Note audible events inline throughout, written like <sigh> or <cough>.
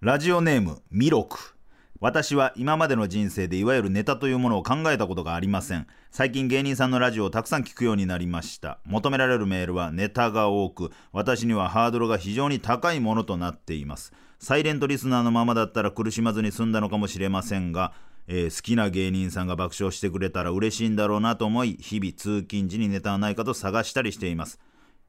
ラジオネームミロク。私は今までの人生でいわゆるネタというものを考えたことがありません。最近芸人さんのラジオをたくさん聞くようになりました。求められるメールはネタが多く私にはハードルが非常に高いものとなっています。サイレントリスナーのままだったら苦しまずに済んだのかもしれませんがえー好きな芸人さんが爆笑してくれたら嬉しいんだろうなと思い日々通勤時にネタはないかと探したりしています。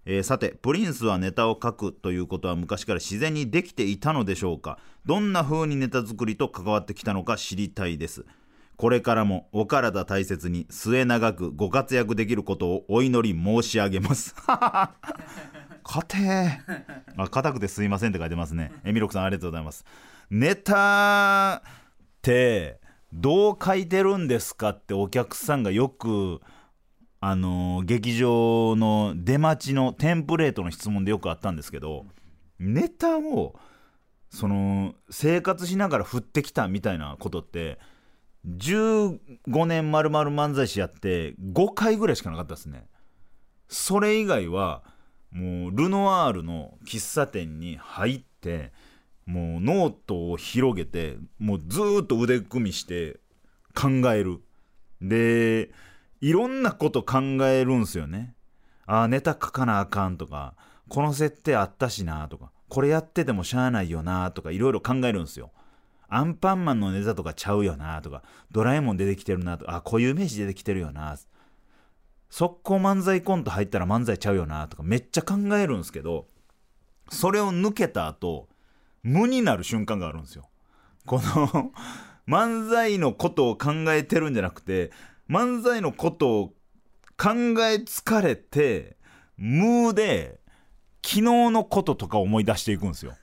えーさてプリンスはネタを書くということは昔から自然にできていたのでしょうか。どんな風にネタ作りと関わってきたのか知りたいです。これからもお体大切に末永くご活躍できることをお祈り申し上げます。<laughs> 硬えあ硬くてすいませんって書いてますね。<laughs> えミロクさんありがとうございます。ネタってどう書いてるんですかってお客さんがよくあのー劇場の出待ちのテンプレートの質問でよくあったんですけどネタをその生活しながら降ってきたみたいなことって15年丸々漫才師やって5回ぐらいしかなかったですね。それ以外はもうルノワールの喫茶店に入ってもうノートを広げてもうずっと腕組みして考える。でいろんなこと考えるんすよね。ああネタ書かなあかんとかこの設定あったしなとかこれやっててもしゃあないよなとかいろいろ考えるんすよ。アンパンマンのネタとかちゃうよなとかドラえもん出てきてるなとかあ固有名詞出てきてるよな速攻漫才コント入ったら漫才ちゃうよなとかめっちゃ考えるんですけどそれを抜けた後無になる瞬間があるんですよ。この <laughs> 漫才のことを考えてるんじゃなくて漫才のことを考え疲れて無で昨日のこととか思い出していくんですよ。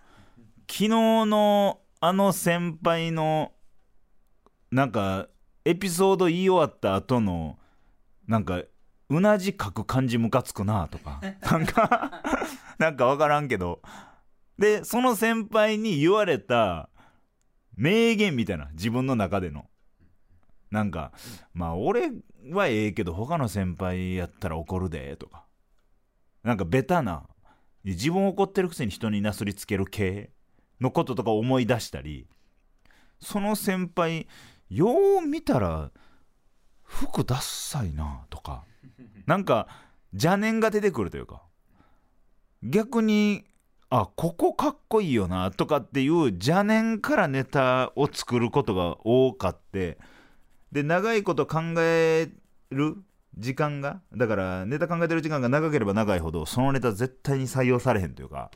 昨日のあの先輩のなんかエピソード言い終わった後のなんかうなじ書く感じムカつくなとか。<laughs> なんかなんか分からんけど。でその先輩に言われた名言みたいな自分の中での。なんかまあ俺はええけど他の先輩やったら怒るでとか。なんかベタな。自分怒ってるくせに人になすりつける系のこととか思い出したり。その先輩よう見たら服ダッサいなとか。<laughs> なんか邪念が出てくるというか逆にあここかっこいいよなとかっていう邪念からネタを作ることが多かってで長いこと考える時間がだからネタ考えてる時間が長ければ長いほどそのネタ絶対に採用されへんというか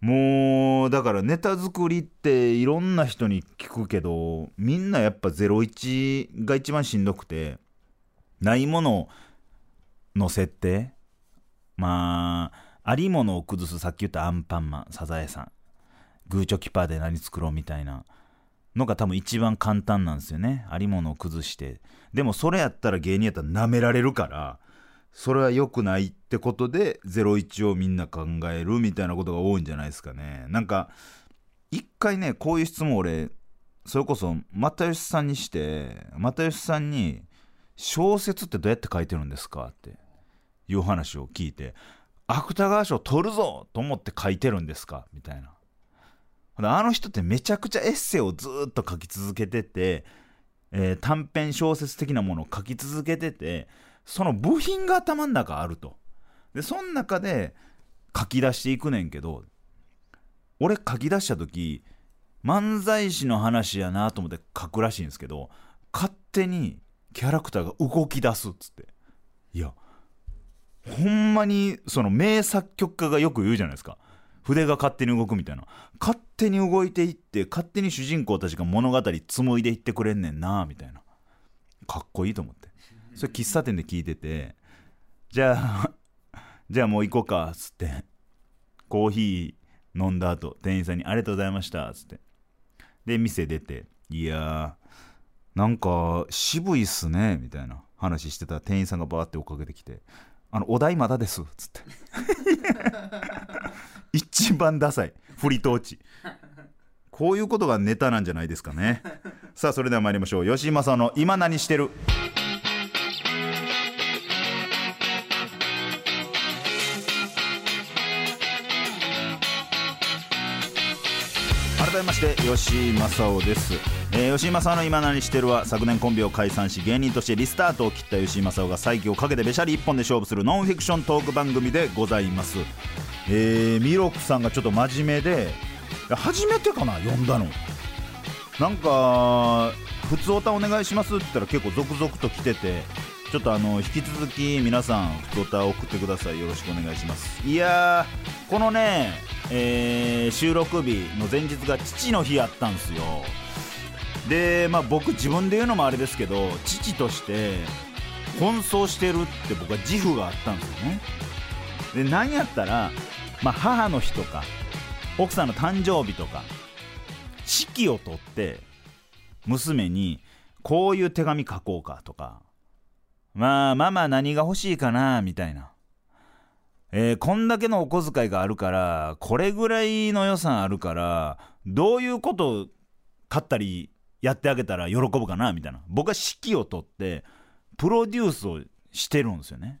もうだからネタ作りっていろんな人に聞くけどみんなやっぱ01が一番しんどくてないものの設定まあありものを崩すさっき言ったアンパンマンサザエさん。グーチョキパーで何作ろうみたいなのが多分一番簡単なんですよね。ありものを崩して。でもそれやったら芸人やったら舐められるからそれは良くないってことで01をみんな考えるみたいなことが多いんじゃないですかね。なんか一回ねこういう質問俺それこそ又吉さんにして又吉さんに「小説ってどうやって書いてるんですか?」っていう話を聞いて「芥川賞取るぞ!」と思って書いてるんですかみたいなあの人ってめちゃくちゃエッセイをずっと書き続けてて、えー短編小説的なものを書き続けててその部品が頭の中あるとでその中で書き出していくねんけど俺書き出した時漫才師の話やなと思って書くらしいんですけど勝手にキャラクターが動き出すっつって。いやほんまにその名作曲家がよく言うじゃないですか。筆が勝手に動くみたいな。勝手に動いていって勝手に主人公たちが物語紡いでいってくれんねんなみたいな。かっこいいと思って。それ喫茶店で聞いててじゃあ <laughs> じゃあもう行こうかっつってコーヒー飲んだ後店員さんに「ありがとうございました」っつって。で店出て「いやーなんか渋いっすね」みたいな話してた店員さんがバーって追っかけてきて「あのお題まだです」っつって。<laughs> 一番ダサい振りトーチこういうことがネタなんじゃないですかね。さあそれでは参りましょう。吉井正の「今何してる?」して吉井正夫です、えー吉井正夫の今何してるは昨年コンビを解散し芸人としてリスタートを切った吉井正夫が再起をかけてべしゃり一本で勝負するノンフィクショントーク番組でございます。えーミロクさんがちょっと真面目で初めてかな読んだの。なんか「普通おたお願いします」って言ったら結構続々と来ててちょっとあの引き続き皆さん普通おた送ってください。よろしくお願いします。いやーこのね、えー収録日の前日が父の日やったんですよ。でまあ僕自分で言うのもあれですけど父として奔走してるって僕は自負があったんですよね。で何やったら、まあ、母の日とか奥さんの誕生日とか式を取って娘にこういう手紙書こうかとかまあママ何が欲しいかなみたいな、えーこんだけのお小遣いがあるからこれぐらいの予算あるからどういうこと買ったりやってあげたら喜ぶかなみたいな。僕は指揮を取ってプロデュースをしてるんですよね。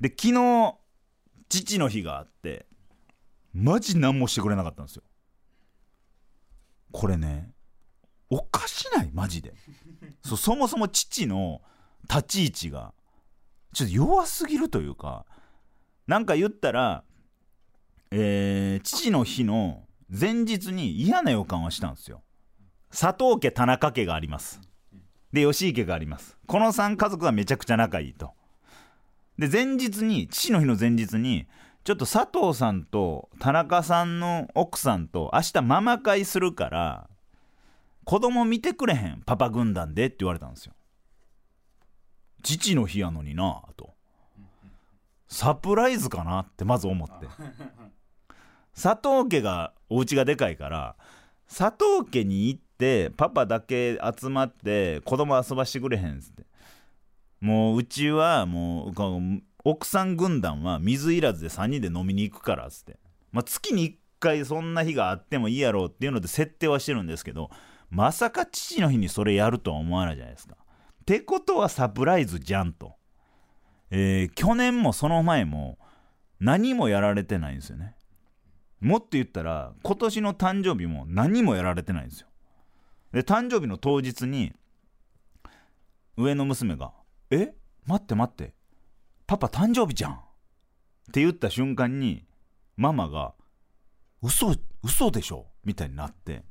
で昨日父の日があってマジ何もしてくれなかったんですよ。これねおかしない？マジで。そそもそも父の立ち位置がちょっと弱すぎるというかなんか言ったら、えー父の日の前日に嫌な予感はしたんですよ。佐藤家田中家があります。で吉井家があります。この3家族はめちゃくちゃ仲いいと。で前日に父の日の前日にちょっと佐藤さんと田中さんの奥さんと明日ママ会するから子供見てくれへんパパ軍団でって言われたんですよ。父の日やのになぁと。サプライズかなってまず思って。佐藤家がお家がでかいから佐藤家に行ってパパだけ集まって子供遊ばしてくれへんっつって。もううちはもう奥さん軍団は水いらずで3人で飲みに行くからっつって、まあ、月に1回そんな日があってもいいやろうっていうので設定はしてるんですけどまさか父の日にそれやるとは思わないじゃないですか。ってことはサプライズじゃんと。えー去年もその前も何もやられてないんですよね。もっと言ったら今年の誕生日も何もやられてないんですよ。で誕生日の当日に上の娘が「え？待って待ってパパ誕生日じゃん」って言った瞬間にママが「嘘嘘でしょ?」みたいになって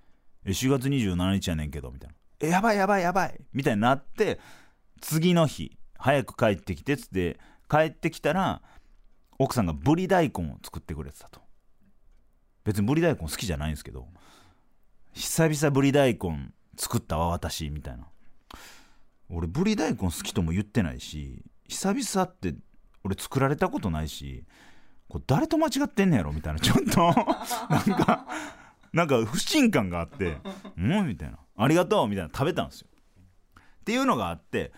「4月27日やねんけど」みたいな「やばいやばいやばい」みたいになって次の日早く帰ってきてっつって帰ってきたら奥さんがぶり大根を作ってくれてたと。別にぶり大根好きじゃないんですけど久々ぶり大根作ったわ私みたいな。俺ぶり大根好きとも言ってないし久々って俺作られたことないしこれ誰と間違ってんねやろみたいな。ちょっとなんかなんか不信感があって「うん?」みたいな「ありがとう」みたいな食べたんですよ。っていうのがあって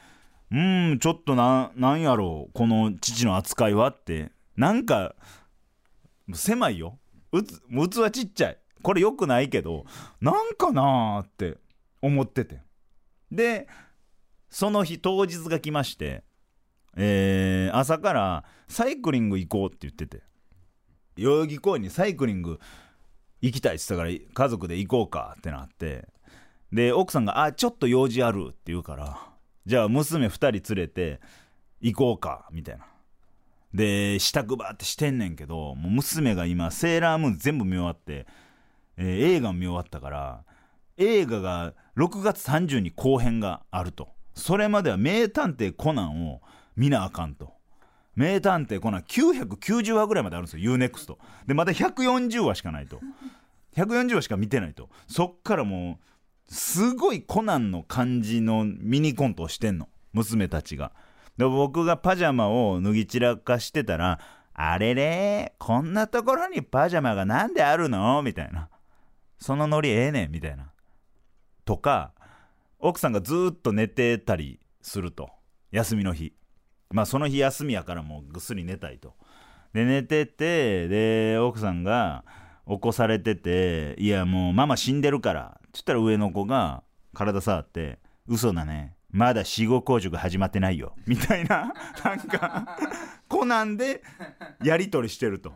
うーんちょっとななんやろうこの父の扱いはってなんか狭いよ。うつ器ちっちゃい。これよくないけどなんかなーって思ってて。でその日当日が来ましてえー朝からサイクリング行こうって言ってて。代々木公園にサイクリング行きたいって言ったから家族で行こうかってなって。で奥さんが「あちょっと用事ある」って言うからじゃあ娘2人連れて行こうかみたいな。で支度バーってしてんねんけどもう娘が今セーラームーン全部見終わって、えー映画も見終わったから映画が6月30に後編があると。それまでは名探偵コナンを見なあかんと。名探偵コナン990話ぐらいまであるんですよ UNEXT でまだ140話しかないと。140話しか見てないと。そっからもうすごいコナンの感じのミニコントをしてんの。娘たちが。で僕がパジャマを脱ぎ散らかしてたら「あれれこんなところにパジャマがなんであるの?」みたいな「そのノリええねん」みたいな。とか奥さんがずーっと寝てたりすると。休みの日。まあその日休みやからもうぐっすり寝たいと。で寝ててで奥さんが「起こされてて「いやもうママ死んでるから」って言ったら上の子が体触って「嘘だね。まだ死後硬直始まってないよ」みたいな <laughs> なんかコナンでやり取りしてると。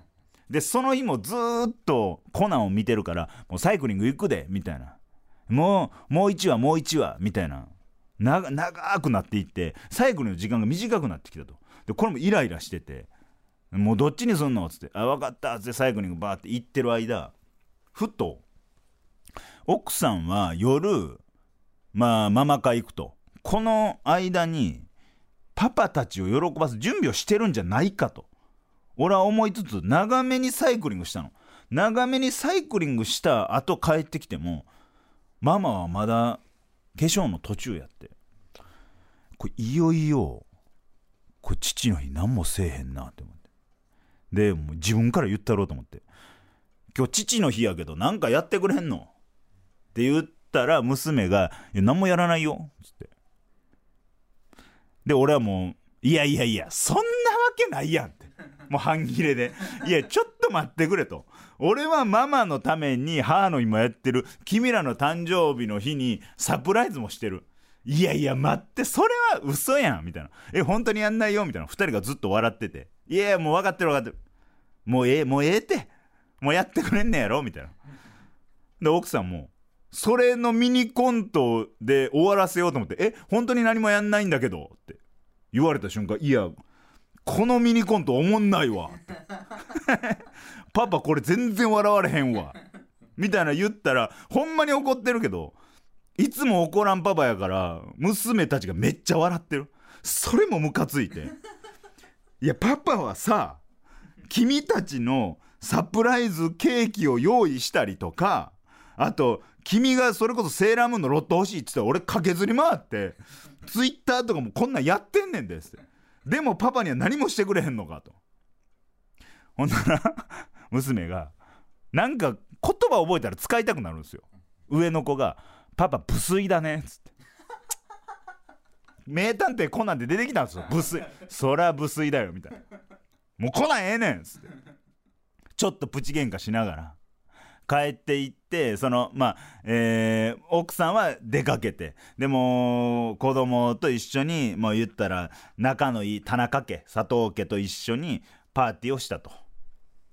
でその日もずっとコナンを見てるから「もうサイクリング行くで」みたいな「もうもう1話もう1話」みたいな。長くなっていってサイクルの時間が短くなってきたと。でこれもイライラしてて「もうどっちにすんの?」っつって「あ分かった」っつってサイクリングバーって行ってる間ふっと奥さんは夜まあママ会行くと。この間にパパたちを喜ばす準備をしてるんじゃないかと。俺は思いつつ長めにサイクリングしたの。長めにサイクリングした後帰ってきてもママはまだ化粧の途中やって。これいよいよこれ父の日何もせえへんなって思って。でもう自分から言ったろうと思って。今日父の日やけど何かやってくれんの。って言ったら娘が「何もやらないよ」っつって。で俺はもう「いやいやいやそんなわけないやん」って。もう半切れで「いやちょっと待ってくれ」と「俺はママのために母の日もやってる。君らの誕生日の日にサプライズもしてる」いやいや待ってそれは嘘やんみたいな「え本当にやんないよ」みたいな。2人がずっと笑ってて「いやいやもう分かってる分かってるもうええもうええって。もうやってくれんねやろ」みたいな。で奥さんもそれのミニコントで終わらせようと思って「え本当に何もやんないんだけど」って言われた瞬間いやこのミニコントおもんないわって。<laughs> パパこれ全然笑われへんわ。みたいな言ったらほんまに怒ってるけどいつも怒らんパパやから娘たちがめっちゃ笑ってる。それもムカついて。いやパパはさ君たちのサプライズケーキを用意したりとかあと君がそれこそセーラームーンのロット欲しいって言ったら俺駆けずり回ってツイッターとかもこんなんやってんねんですってでもパパには何もしてくれへんのかと。ほんなら娘がなんか言葉覚えたら使いたくなるんですよ。上の子が「パパ無粋だね」っつって名探偵コナンで出てきたんですよ無粋そら無粋だよみたいなもうコナンええねんっつって。ちょっとプチ喧嘩しながら。帰っていってそのまあ、えー奥さんは出かけてでも子供と一緒にもう言ったら仲のいい田中家佐藤家と一緒にパーティーをしたと。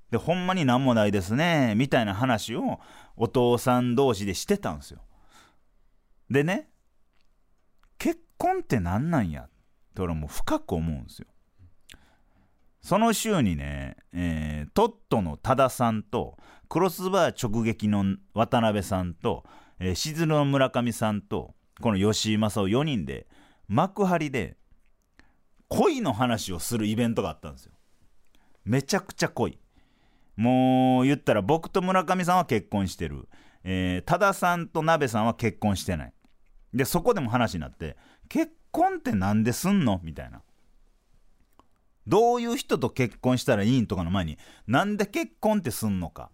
でほんまになんもないですねみたいな話をお父さん同士でしてたんですよ。でね結婚って何なんやって俺もう深く思うんですよ。その週にね、えートットの多田さんとクロスバー直撃の渡辺さんと、えー、しずの村上さんとこの吉井正夫4人で幕張で恋の話をするイベントがあったんですよ。めちゃくちゃ濃い。もう言ったら僕と村上さんは結婚してる。えー多田さんと鍋さんは結婚してない。で、そこでも話になって、結婚ってなんですんの？みたいな。どういう人と結婚したらいいんとかの前に、なんで結婚ってすんのか。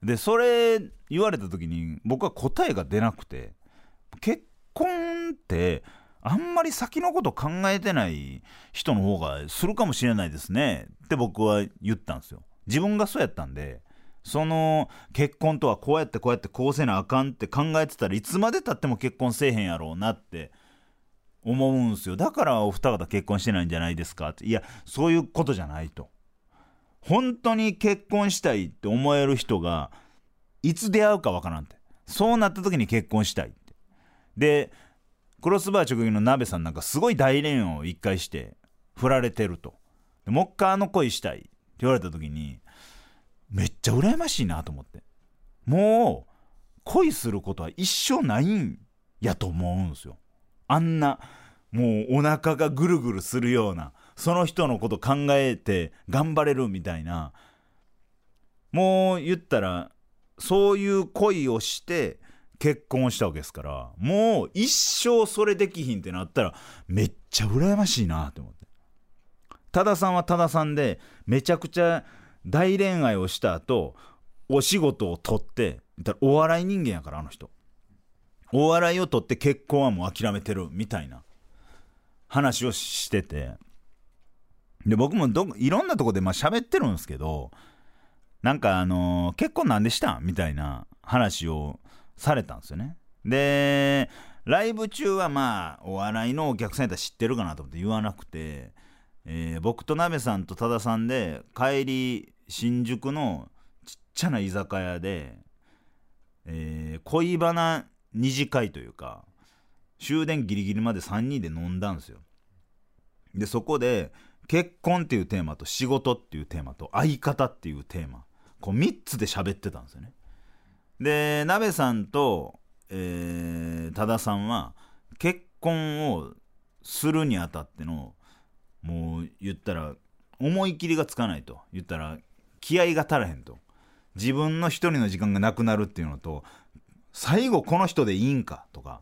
で、それ言われた時に僕は答えが出なくて、結婚ってあんまり先のこと考えてない人の方がするかもしれないですねって僕は言ったんですよ。自分がそうやったんで、その結婚とはこうやってこうやってこうせなあかんって考えてたらいつまでたっても結婚せえへんやろうなって思うんすよ。だからお二方結婚してないんじゃないですかって。いや、そういうことじゃないと。本当に結婚したいって思える人がいつ出会うかわからんって。そうなった時に結婚したいって。で、クロスバー直撃の鍋さんなんかすごい大恋を一回して振られてると。でもう一回あの恋したいって言われた時にめっちゃ羨ましいなと思って。もう恋することは一生ないんやと思うんですよ。あんなもうお腹がぐるぐるするようなその人のこと考えて頑張れるみたいな。もう言ったらそういう恋をして結婚したわけですからもう一生それできひんってなったらめっちゃ羨ましいなって思って。多田さんは多田さんでめちゃくちゃ大恋愛をした後お仕事を取ってお笑い人間やからあの人。お笑いを取って結婚はもう諦めてるみたいな。話をしてて。で僕もどいろんなとこでまあ喋ってるんですけどなんかあのー結婚なんでしたみたいな話をされたんですよね。でライブ中はまあお笑いのお客さんやったら知ってるかなと思って言わなくて、えー僕と鍋さんと多田さんで帰り新宿のちっちゃな居酒屋で、えー恋バナ二次会というか終電ギリギリまで3人で飲んだんですよ。でそこで結婚っていうテーマと仕事っていうテーマと相方っていうテーマこう3つで喋ってたんですよね。で鍋さんと、えー多田さんは結婚をするにあたってのもう言ったら思い切りがつかないと。言ったら気合が足らへんと。自分の一人の時間がなくなるっていうのと最後この人でいいんかとか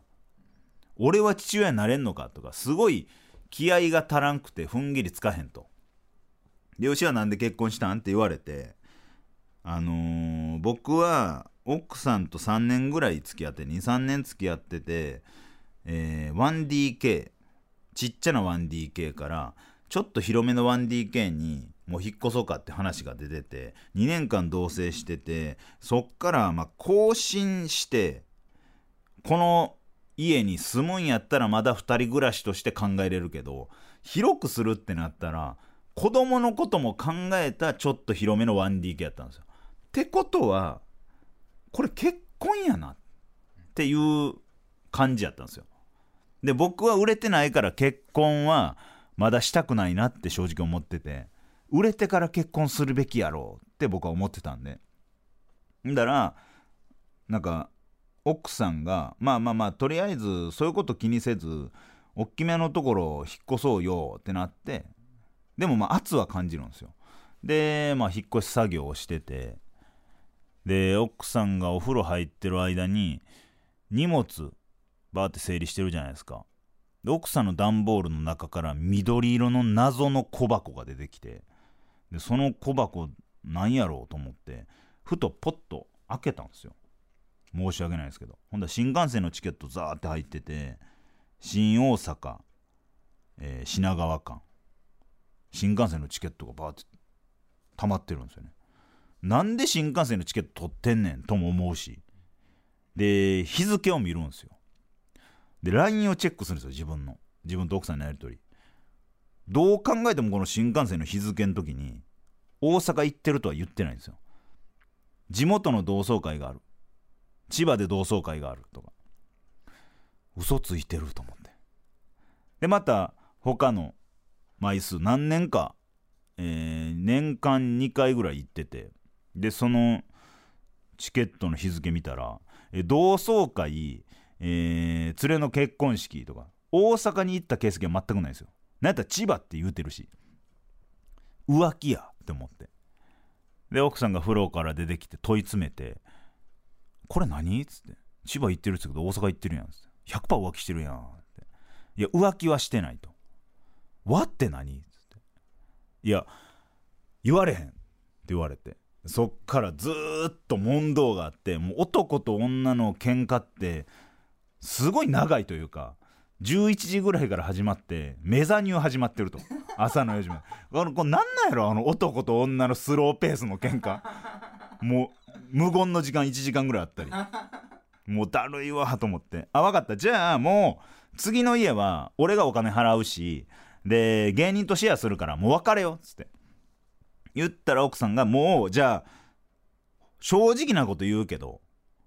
俺は父親になれんのか？とかすごい気合が足らんくて踏ん切りつかへんと。で吉はなんで結婚したん？って言われてあのー僕は奥さんと3年ぐらい付き合って23年付き合ってて、えー 1DK ちっちゃな 1DK からちょっと広めの 1DK にもう引っ越そうかって話が出てて2年間同棲しててそっからまあ更新してこの家に住むんやったらまだ2人暮らしとして考えれるけど広くするってなったら子供のことも考えたちょっと広めの 1DK やったんですよ。ってことはこれ結婚やなっていう感じやったんですよ。で僕は売れてないから結婚はまだしたくないなって正直思ってて売れてから結婚するべきやろうって僕は思ってたんでんだらなんか奥さんがまあまあまあとりあえずそういうこと気にせず大きめのところを引っ越そうよってなってでもまあ圧は感じるんですよ。でまあ引っ越し作業をしててで奥さんがお風呂入ってる間に荷物バーって整理してるじゃないですか。で奥さんの段ボールの中から緑色の謎の小箱が出てきてでその小箱なんやろうと思ってふとポッと開けたんですよ。申し訳ないですけど。ほんだ新幹線のチケットザーって入ってて新大阪、えー品川間。新幹線のチケットがバーって溜まってるんですよね。なんで新幹線のチケット取ってんねんとも思うし。で日付を見るんですよ。で LINE をチェックするんですよ自分の。自分と奥さんのやり取り。どう考えてもこの新幹線の日付の時に大阪行ってるとは言ってないんですよ。地元の同窓会がある。千葉で同窓会があるとか。嘘ついてると思って。でまた他の枚数何年か、えー年間2回ぐらい行ってて。でそのチケットの日付見たらえ同窓会、えー連れの結婚式とか大阪に行った形跡は全くないですよ。なんやったら千葉って言うてるし。浮気やって思って。で奥さんが風呂から出てきて問い詰めて「これ何?」っつって「千葉行ってるっつってけど大阪行ってるやん」っつって「100%浮気してるやん」って「いや浮気はしてない」と「和って何?」っつって「いや言われへん」って言われて。そっからずっと問答があってもう男と女の喧嘩ってすごい長いというか11時ぐらいから始まってメザニュー始まってると。朝の4時まで。あのこれなんなんやろ？あの男と女のスローペースの喧嘩。もう無言の時間1時間ぐらいあったり。もうだるいわと思って。あ分かった。じゃあもう次の家は俺がお金払うしで芸人とシェアするからもう別れよっつって。言ったら奥さんがもうじゃあ正直なこと言うけど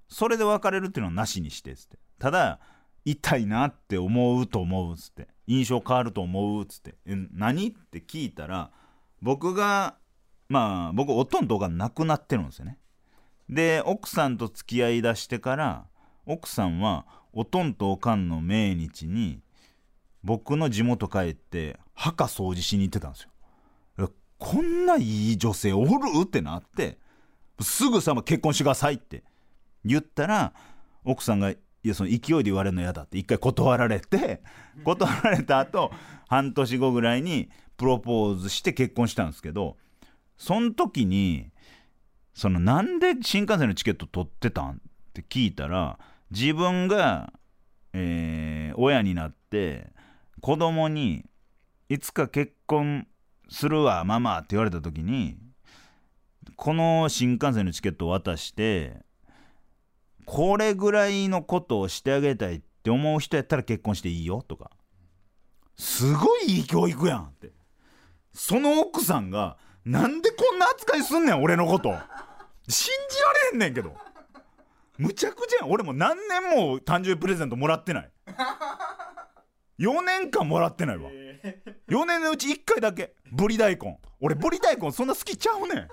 それで別れるっていうのはなしにしてっつって。ただ痛いなって思うと思うっつって。印象変わると思うっつって。何？って聞いたら僕がまあ僕おとんとが亡くなってるんですよね。で奥さんと付き合いだしてから奥さんはおとんとおかんの命日に僕の地元帰って墓掃除しに行ってたんですよ。えこんないい女性おる？ってなってすぐさま結婚してくださいって。言ったら奥さんがいやその勢いで言われるの嫌だって一回断られて断られた後半年後ぐらいにプロポーズして結婚したんですけどその時にそのなんで新幹線のチケット取ってたんって聞いたら自分が、えー親になって子供にいつか結婚するわママって言われた時にこの新幹線のチケットを渡してこれぐらいのことをしてあげたいって思う人やったら結婚していいよとか。すごいいい教育やんって。その奥さんがなんでこんな扱いすんねん俺のこと。信じられへんねんけど。むちゃくちゃやん。俺も何年も誕生日プレゼントもらってない。4年間もらってないわ。4年のうち1回だけ。ブリ大根。俺ブリ大根そんな好きちゃうねん。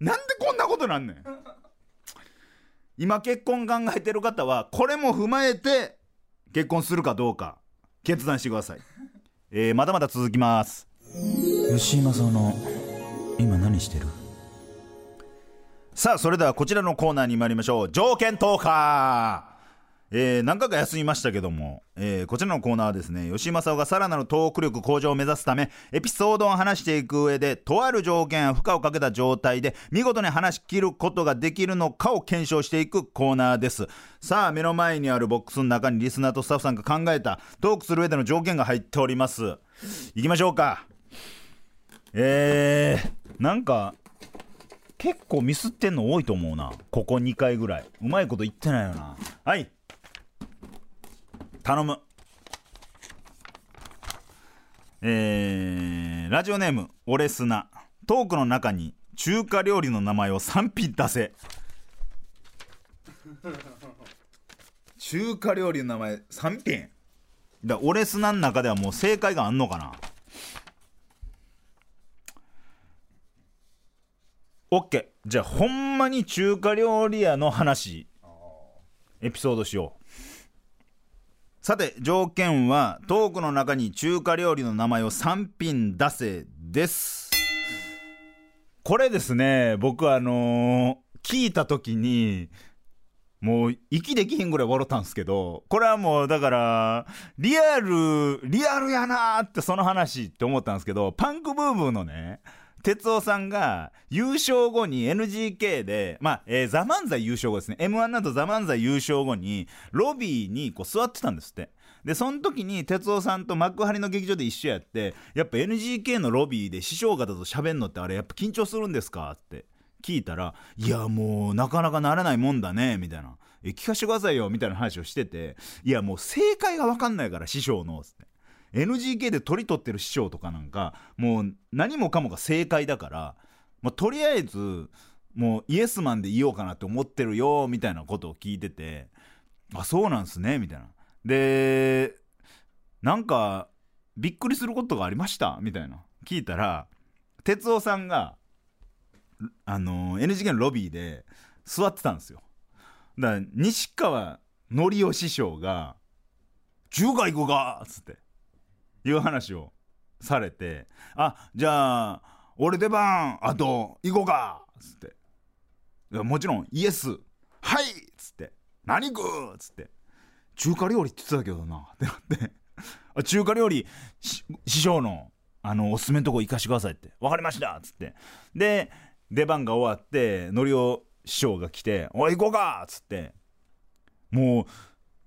なんでこんなことなんねん。今結婚考えてる方はこれも踏まえて結婚するかどうか決断してください、えー、まだまだ続きます。吉井正夫の今何してる？さあそれではこちらのコーナーに参りましょう条件トーカーえー、何回か休みましたけども、えー、こちらのコーナーはですね、吉井正夫がさらなるトーク力向上を目指すため、エピソードを話していく上で、とある条件や負荷をかけた状態で、見事に話し切ることができるのかを検証していくコーナーです。さあ、目の前にあるボックスの中にリスナーとスタッフさんが考えた、トークする上での条件が入っております。行きましょうか。えー、なんか、結構ミスってんの多いと思うな。ここ2回ぐらい。うまいこと言ってないよな。はい。頼む。えー、ラジオネーム、オレスナ。トークの中に中華料理の名前を3品出せ。中華料理の名前3品？だオレスナの中ではもう正解があんのかな？オッケーじゃあほんまに中華料理屋の話。エピソードしよう。さて条件はトークの中に中華料理の名前を3品出せです。これですね僕あのー、聞いた時にもう息できひんぐらい笑ったんですけどこれはもうだからリアルリアルやなーってその話って思ったんですけどパンクブームのね哲夫さんが優勝後に NGK で、まあ、えー、ザ・漫才優勝後ですね。M1 などザ・漫才優勝後に、ロビーにこう座ってたんですって。で、その時に哲夫さんと幕張の劇場で一緒やって、やっぱ NGK のロビーで師匠方と喋んのってあれやっぱ緊張するんですかって聞いたら、いやもうなかなかならないもんだね、みたいな。え、聞かせてくださいよ、みたいな話をしてて、いやもう正解がわかんないから師匠の、つって。NGK で取り取ってる師匠とかなんかもう何もかもが正解だからもうとりあえずもうイエスマンでいようかなって思ってるよみたいなことを聞いててあそうなんすねみたいな。でなんかびっくりすることがありましたみたいな。聞いたら哲夫さんがあの NGK のロビーで座ってたんですよ。だから西川のりお師匠が「中華行くか!」っつって。いう話をされてあじゃあ俺出番あと行こうかっつって。もちろんイエスはいっつって。何食う？っつって。中華料理って言ってたけどな。ってなって。あ中華料理師匠のあのおすすめのとこ行かしてくださいって。分かりましたっつって。で出番が終わってのりお師匠が来て「おい行こうか!」っつって。もう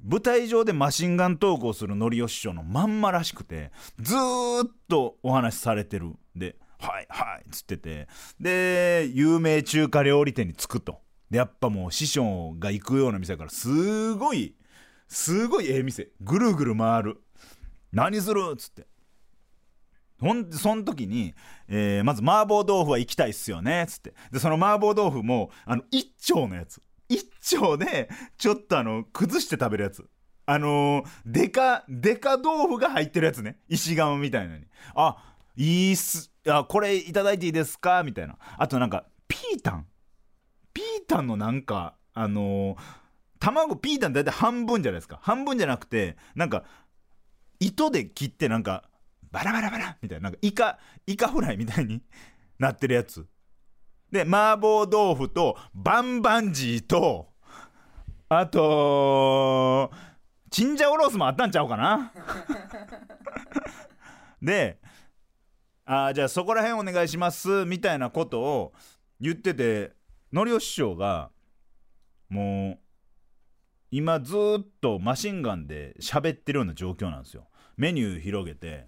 舞台上でマシンガントークをするのりお師匠のまんまらしくてずーっとお話しされてる。で「はいはい」っつってて。で有名中華料理店に着くと。でやっぱもう師匠が行くような店だからすごいすごいええ店。ぐるぐる回る。何するっつって。ほんその時に、えー、まず麻婆豆腐は行きたいっすよねっつって。でその麻婆豆腐もあの一丁のやつ。丁でちょっとあの崩して食べるやつ。あのー、デカデカ豆腐が入ってるやつね。石窯みたいなのに。あいいっす。あこれいただいていいですか？みたいな。あとなんかピータン。ピータンのなんかあのー、卵ピータン大体半分じゃないですか。半分じゃなくてなんか糸で切ってなんかバラバラバラみたいな。なんかイカイカフライみたいに <laughs> なってるやつ。で、麻婆豆腐と、バンバンジーと、あと、チンジャオロースもあったんちゃうかな？<laughs> で、あじゃあそこら辺お願いしますみたいなことを言ってて、のりお師匠が、もう、今ずっとマシンガンで喋ってるような状況なんですよ。メニュー広げて、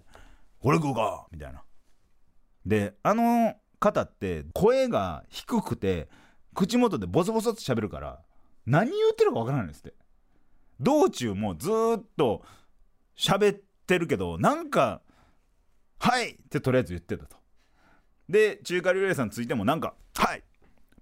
これ食うかみたいな。で、あの方って声が低くて口元でボソボソって喋るから何言ってるかわからないですって。道中もずっと喋ってるけどなんか「はい!」ってとりあえず言ってたと。で中華料理屋さんついてもなんか「はい！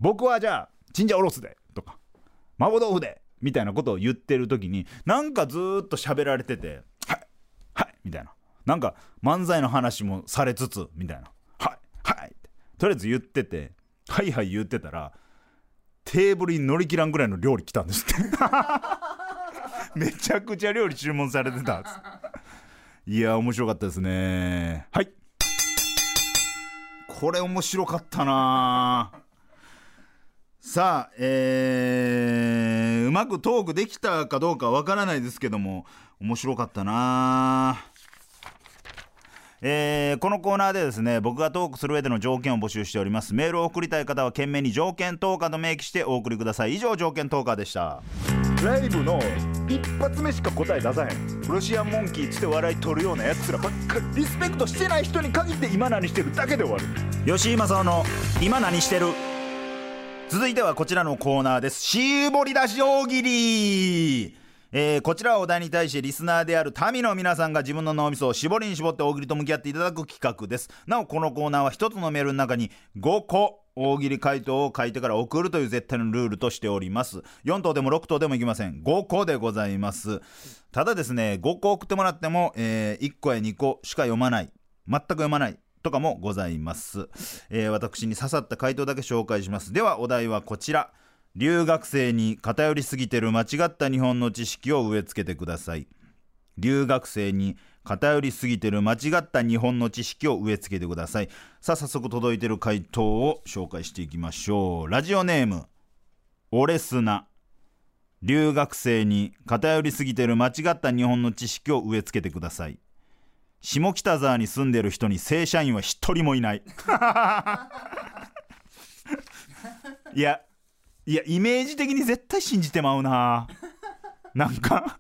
僕はじゃあチンジャオロスで」とか「麻婆豆腐で」みたいなことを言ってる時になんかずっと喋られてて「はい！はい」みたいな。なんか漫才の話もされつつみたいな「はい！はい」とりあえず言ってて「はいはい」言ってたらテーブルに乗り切らんぐらいの料理来たんですって。<laughs> めちゃくちゃ料理注文されてた。んですいや面白かったですね。はい。これ面白かったな。さあえー、うまくトークできたかどうかわからないですけども面白かったなえーこのコーナーでですね僕がトークする上での条件を募集しております。メールを送りたい方は懸命に条件投下と明記してお送りください。以上条件投下でした。ライブの一発目しか答え出さへん。ロシアンモンキーっつって笑い取るようなやつらばっかりリスペクトしてない人に限って今何してるだけで終わる。吉井正夫の今何してる？続いてはこちらのコーナーです。絞り出し大喜利えーこちらはお題に対してリスナーである民の皆さんが自分の脳みそを絞りに絞って大喜利と向き合っていただく企画です。なおこのコーナーは一つのメールの中に5個大喜利回答を書いてから送るという絶対のルールとしております。4等でも6等でもいきません。5個でございます。ただですね5個送ってもらっても、え1個や2個しか読まない。全く読まないとかもございます、えー私に刺さった回答だけ紹介します。ではお題はこちら。留学生に偏りすぎてる間違った日本の知識を植え付けてください。留学生に偏りすぎてる間違った日本の知識を植え付けてください。さあ早速届いてる回答を紹介していきましょう。ラジオネームオレスナ。留学生に偏りすぎてる間違った日本の知識を植え付けてください。下北沢に住んでる人に正社員は一人もいない。<laughs> いやいやイメージ的に絶対信じてまうな。<laughs> なんか。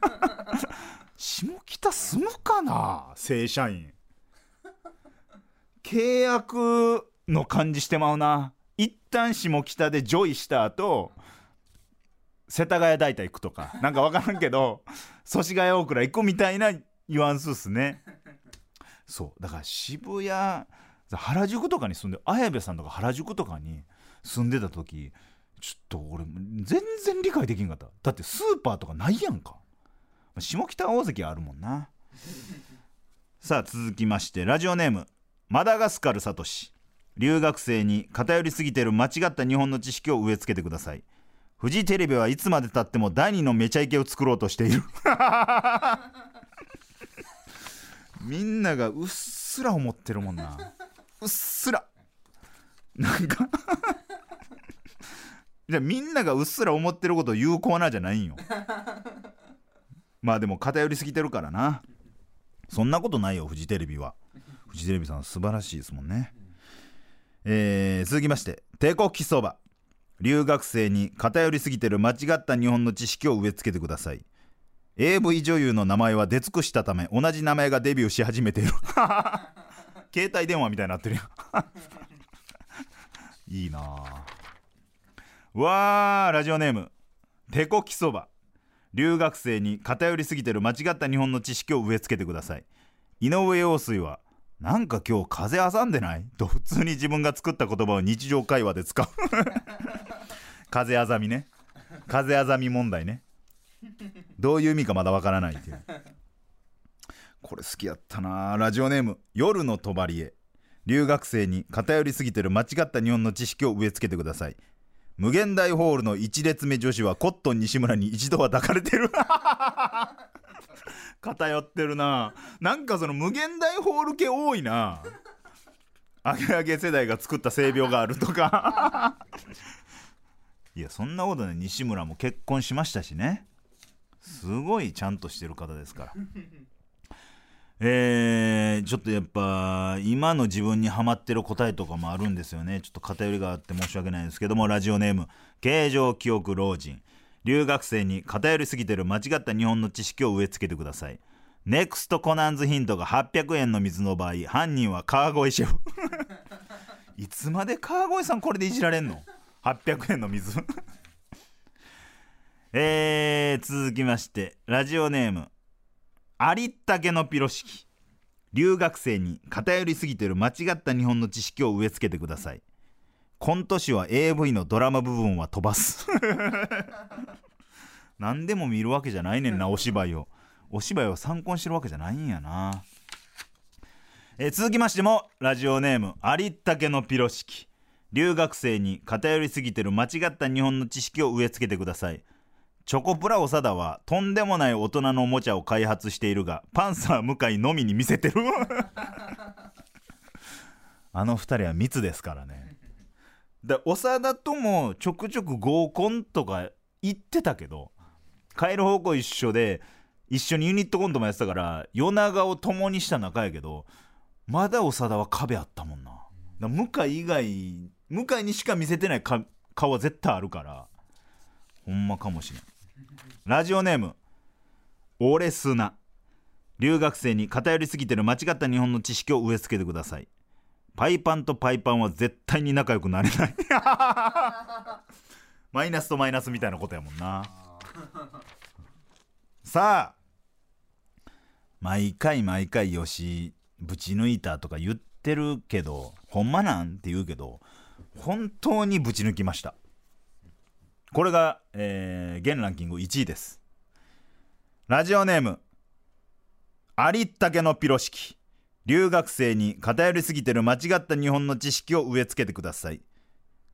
下北住むかな正社員。契約の感じしてまうな。一旦下北でジョイした後世田谷大体行くとか。なんか分からんけど祖師ヶ谷大倉行くみたいなニュアンスっすね。そう。だから渋谷原宿とかに住んで綾部さんとか原宿とかに住んでた時ちょっと俺全然理解できんかった。だってスーパーとかないやんか。下北大関あるもんな。<laughs> さあ続きましてラジオネームマダガスカルサトシ。留学生に偏りすぎてる間違った日本の知識を植え付けてください。フジテレビはいつまでたっても第二のめちゃイケを作ろうとしている。<laughs> みんながうっすら思ってるもんな。うっすら。なんかじゃあみんながうっすら思ってることを言うコーナーじゃないんよ。<laughs> まあでも偏りすぎてるからな。そんなことないよフジテレビは。フジテレビさん素晴らしいですもんね。えー続きまして帝国基礎場留学生に偏りすぎてる間違った日本の知識を植え付けてください。AV 女優の名前は出尽くしたため同じ名前がデビューし始めている。<laughs> 携帯電話みたいになってるやん。<laughs> いいなあわーラジオネーム。ペコキそば留学生に偏りすぎてる間違った日本の知識を植え付けてください。井上陽水はなんか今日風挟んでない？と普通に自分が作った言葉を日常会話で使う。<laughs> 風あざみね。風あざみ問題ね。どういう意味かまだわからないっていう。これ好きやったなラジオネーム。夜の帳留学生に偏りすぎてる間違った日本の知識を植え付けてください。無限大ホールの1列目女子はコットン西村に一度は抱かれてる。<laughs> 偏ってるな。なんかその無限大ホール系多いな。アゲアゲ世代が作った性病があるとか。<laughs> いやそんなことね西村も結婚しましたしね。すごいちゃんとしてる方ですから。えー、ちょっとやっぱ今の自分にはまってる答えとかもあるんですよね。ちょっと偏りがあって申し訳ないですけども。ラジオネーム形状記憶老人。留学生に偏りすぎてる間違った日本の知識を植え付けてください。ネクストコナンズヒントが800円の水の場合犯人は川越シェフ。<laughs> いつまで川越さんこれでいじられんの？800円の水。<laughs> えー、続きましてラジオネームありったけのピロシキ。留学生に偏りすぎてる間違った日本の知識を植え付けてください。コント師は AV のドラマ部分は飛ばす。<laughs> 何でも見るわけじゃないねんなお芝居を。お芝居を参考にしてるわけじゃないんやな。え続きましてもラジオネームありったけのピロシキ。留学生に偏りすぎてる間違った日本の知識を植え付けてください。チョコプラ長田はとんでもない大人のおもちゃを開発しているがパンサー向井のみに見せてる。<laughs> あの二人は密ですからね。で長田ともちょくちょく合コンとか行ってたけど帰る方向一緒で一緒にユニットコントもやってたから夜長を共にした仲やけどまだ長田は壁あったもんな。向井以外向井にしか見せてない顔は絶対あるからほんまかもしれん。ラジオネームオレスナ。留学生に偏りすぎてる間違った日本の知識を植え付けてください。パイパンとパイパンは絶対に仲良くなれない。<laughs> マイナスとマイナスみたいなことやもんな。<laughs> さあ毎回毎回よしぶち抜いたとか言ってるけどほんまなん？って言うけど本当にぶち抜きました。これが、えー、現ランキング1位です。ラジオネームありったけのピロ式留学生に偏りすぎてる間違った日本の知識を植え付けてください。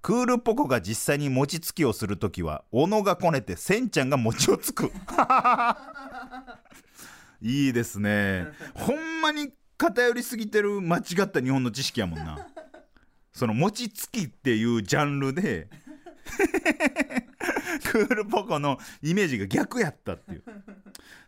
クールポコが実際に餅つきをするときは小野がこねてせんちゃんが餅をつく。<laughs> いいですね。ほんまに偏りすぎてる間違った日本の知識やもんな。その餅つきっていうジャンルで。クールポコのイメージが逆やったっていう。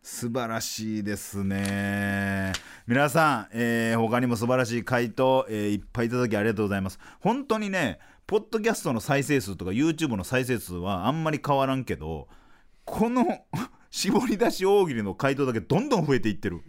素晴らしいですね。皆さん、えー他にも素晴らしい回答、えーいっぱいいただきありがとうございます。本当にねポッドキャストの再生数とか YouTube の再生数はあんまり変わらんけどこの <laughs> 絞り出し大喜利の回答だけどんどん増えていってる。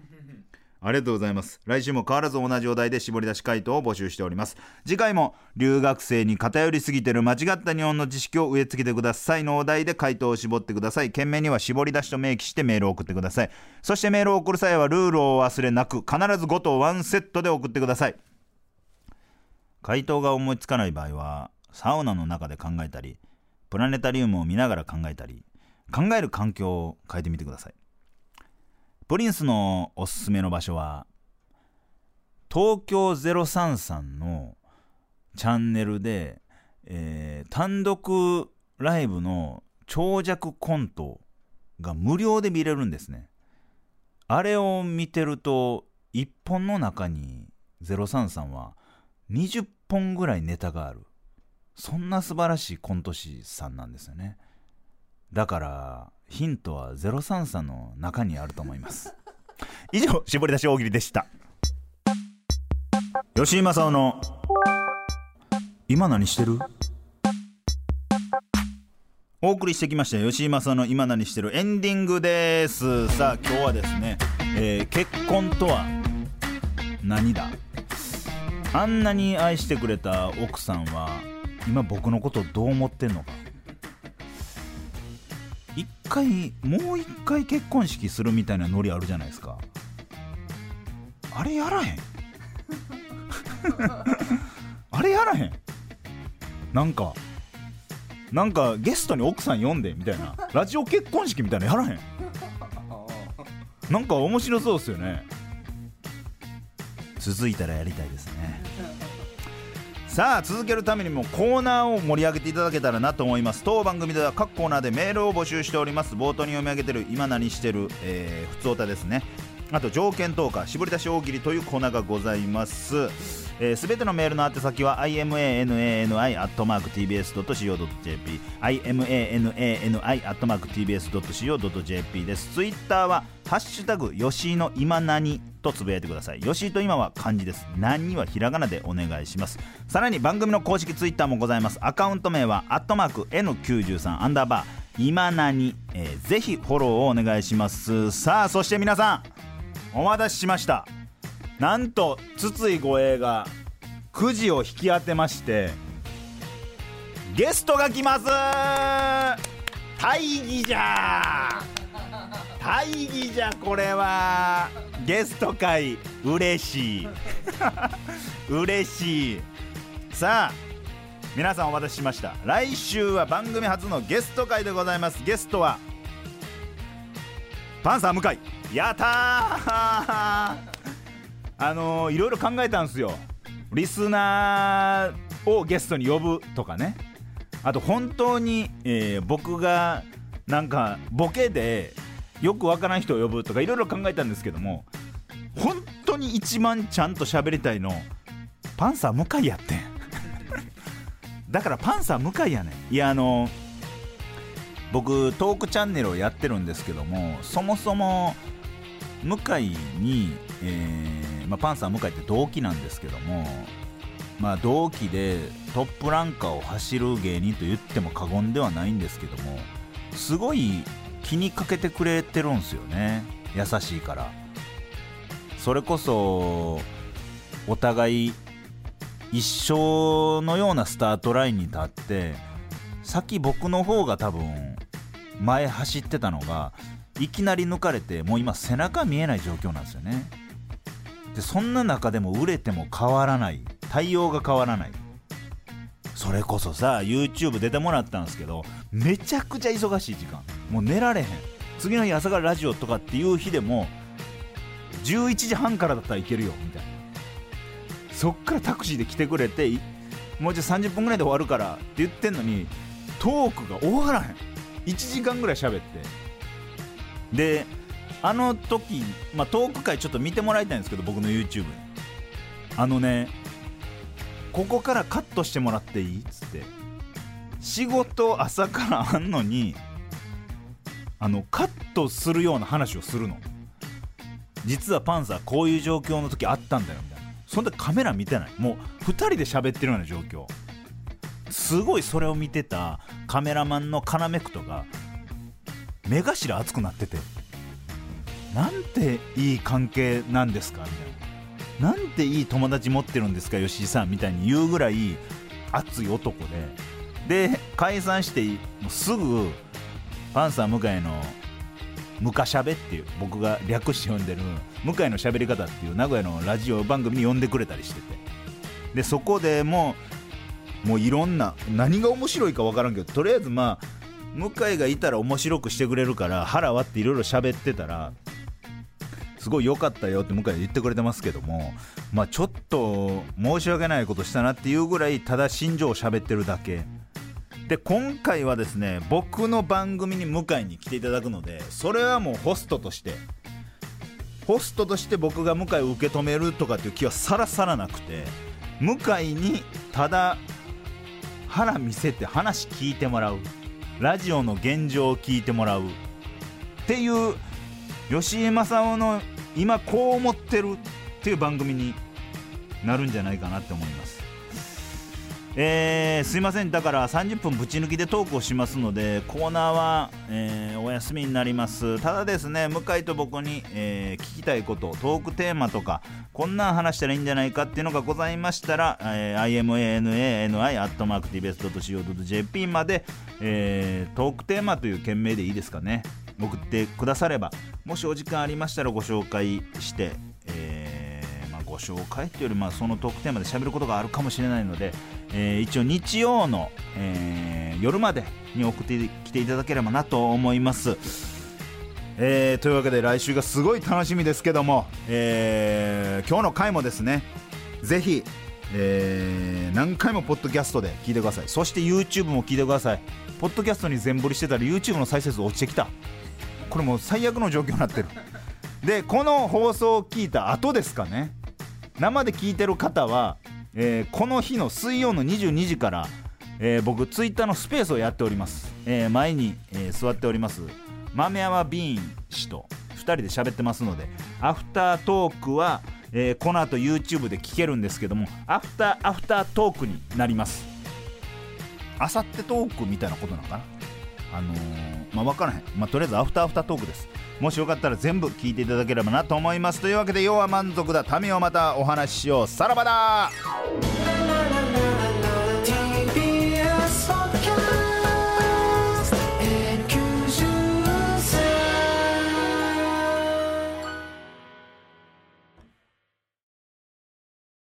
ありがとうございます。来週も変わらず同じお題で絞り出し回答を募集しております。次回も留学生に偏りすぎてる間違った日本の知識を植え付けてください。のお題で回答を絞ってください。件名には絞り出しと明記してメールを送ってください。そしてメールを送る際はルールを忘れなく必ず5と1セットで送ってください。回答が思いつかない場合はサウナの中で考えたりプラネタリウムを見ながら考えたり考える環境を変えてみてください。プリンスのおすすめの場所は東京033のチャンネルで、えー単独ライブの長尺コントが無料で見れるんですね。あれを見てると1本の中に033は20本ぐらいネタがある。そんな素晴らしいコント師さんなんですよね。だからヒントは033の中にあると思います。<laughs> 以上絞り出し大喜利でした。吉井正夫の今何してる？お送りしてきました吉井正夫の今何してる？エンディングです。さあ今日はですね、えー結婚とは何だ？あんなに愛してくれた奥さんは今僕のことどう思ってんのか？一回もう一回結婚式するみたいなノリあるじゃないですか。あれやらへん。<laughs> あれやらへん。なんかなんかゲストに奥さん呼んでみたいな。ラジオ結婚式みたいなやらへん。なんか面白そうですよね。続いたらやりたいですね。さあ続けるためにもコーナーを盛り上げていただけたらなと思います。当番組では各コーナーでメールを募集しております。冒頭に読み上げてる今何してる、えー、ふつおたですね。あと条件投下絞り出し大喜利というコーナーがございます。すべ、てのメールの宛先は imanani.tbs.co.jp imanani.tbs.co.jp です。ツイッターは「ハッシュタグ吉井の今何」とつぶやいてください。吉井と今は漢字です。何にはひらがなでお願いします。さらに番組の公式ツイッターもございます。アカウント名は「アットマーク #N93 アンダーバー今何」えーぜひフォローをお願いします。さあそして皆さんお待たせしました。なんと筒井護衛がくじを引き当てましてゲストが来ます。大義じゃ。大義じゃこれは。ゲスト会嬉しい。<laughs> 嬉しい。さあ皆さんお待たせしました。来週は番組初のゲスト会でございます。ゲストはパンサー向井。やったー。<laughs> あのーいろいろ考えたんですよ。リスナーをゲストに呼ぶとかね。あと本当に、えー僕がなんかボケでよくわからん人を呼ぶとかいろいろ考えたんですけども本当に一番ちゃんと喋りたいのパンサー向井やってん。<laughs> だからパンサー向井やねん。いやあの僕トークチャンネルをやってるんですけどもそもそも向井に、えーまあ、パンサー向井って同期なんですけどもまあ同期でトップランカーを走る芸人と言っても過言ではないんですけどもすごい気にかけてくれてるんですよね。優しいから。それこそお互い一緒のようなスタートラインに立って先僕の方が多分前走ってたのがいきなり抜かれてもう今背中見えない状況なんですよね。でそんな中でも売れても変わらない。対応が変わらない。それこそさ YouTube 出てもらったんですけどめちゃくちゃ忙しい時間。もう寝られへん。次の日朝からラジオとかっていう日でも11時半からだったらいけるよみたいな。そっからタクシーで来てくれてもうちょい30分ぐらいで終わるからって言ってんのにトークが終わらへん。1時間ぐらい喋って。であの時、まあ、トーク会ちょっと見てもらいたいんですけど僕の YouTube あのねここからカットしてもらっていいっつって。仕事朝からあんのにあのカットするような話をするの。実はパンサーこういう状況の時あったんだよ。みたいなそんでカメラ見てない。もう2人で喋ってるような状況。すごいそれを見てたカメラマンのカナメクトが目頭熱くなってて。なんていい関係なんですか？みたいななんていい友達持ってるんですか？吉井さんみたいに言うぐらい熱い男で。で解散してもうすぐパンサー向井の「ムカしゃべ」っていう僕が略して呼んでる「向井のしゃべり方」っていう名古屋のラジオ番組に呼んでくれたりしてて。でそこでもうもういろんな何が面白いか分からんけどとりあえずまあ向井がいたら面白くしてくれるから腹割っていろいろ喋ってたらすごい良かったよって向井言ってくれてますけどもまあちょっと申し訳ないことしたなっていうぐらいただ心情を喋ってるだけ。で今回はですね僕の番組に向井に来ていただくのでそれはもうホストとしてホストとして僕が向井を受け止めるとかっていう気はさらさらなくて向井にただ腹見せて話聞いてもらう。ラジオの現状を聞いてもらう。っていう吉井正夫の今こう思ってるっていう番組になるんじゃないかなって思います。えーすいません。だから30分ぶち抜きでトークをしますのでコーナーは、えーお休みになります。ただですね向井と僕に、えー聞きたいことトークテーマとかこんなん話したらいいんじゃないかっていうのがございましたら、えー、imanani.tbs.co.jp まで、えートークテーマという件名でいいですかね。送ってくださればもしお時間ありましたらご紹介して、えー、紹介っていうよりまあそのトークテーマで喋ることがあるかもしれないので、えー一応日曜の、えー夜までに送ってきていただければなと思います。えーというわけで来週がすごい楽しみですけども、えー今日の回もですねぜひ、えー何回もポッドキャストで聞いてください。そして YouTube も聞いてください。ポッドキャストに全振りしてたら YouTube の再生数落ちてきた。これもう最悪の状況になってる。でこの放送を聞いた後ですかね。生で聞いてる方は、えーこの日の水曜の22時から、えー僕ツイッターのスペースをやっております、えー前に、えー座っております豆山ビーン氏と2人で喋ってますのでアフタートークは、えーこの後 YouTube で聞けるんですけどもアフターアフタートークになります。あさってトークみたいなことなのかな？あのまあ分からへん、まあ、とりあえずアフターアフタートークです。もしよかったら全部聞いていただければなと思います。というわけで要は満足だ。民をまたお話ししよう。さらばだ。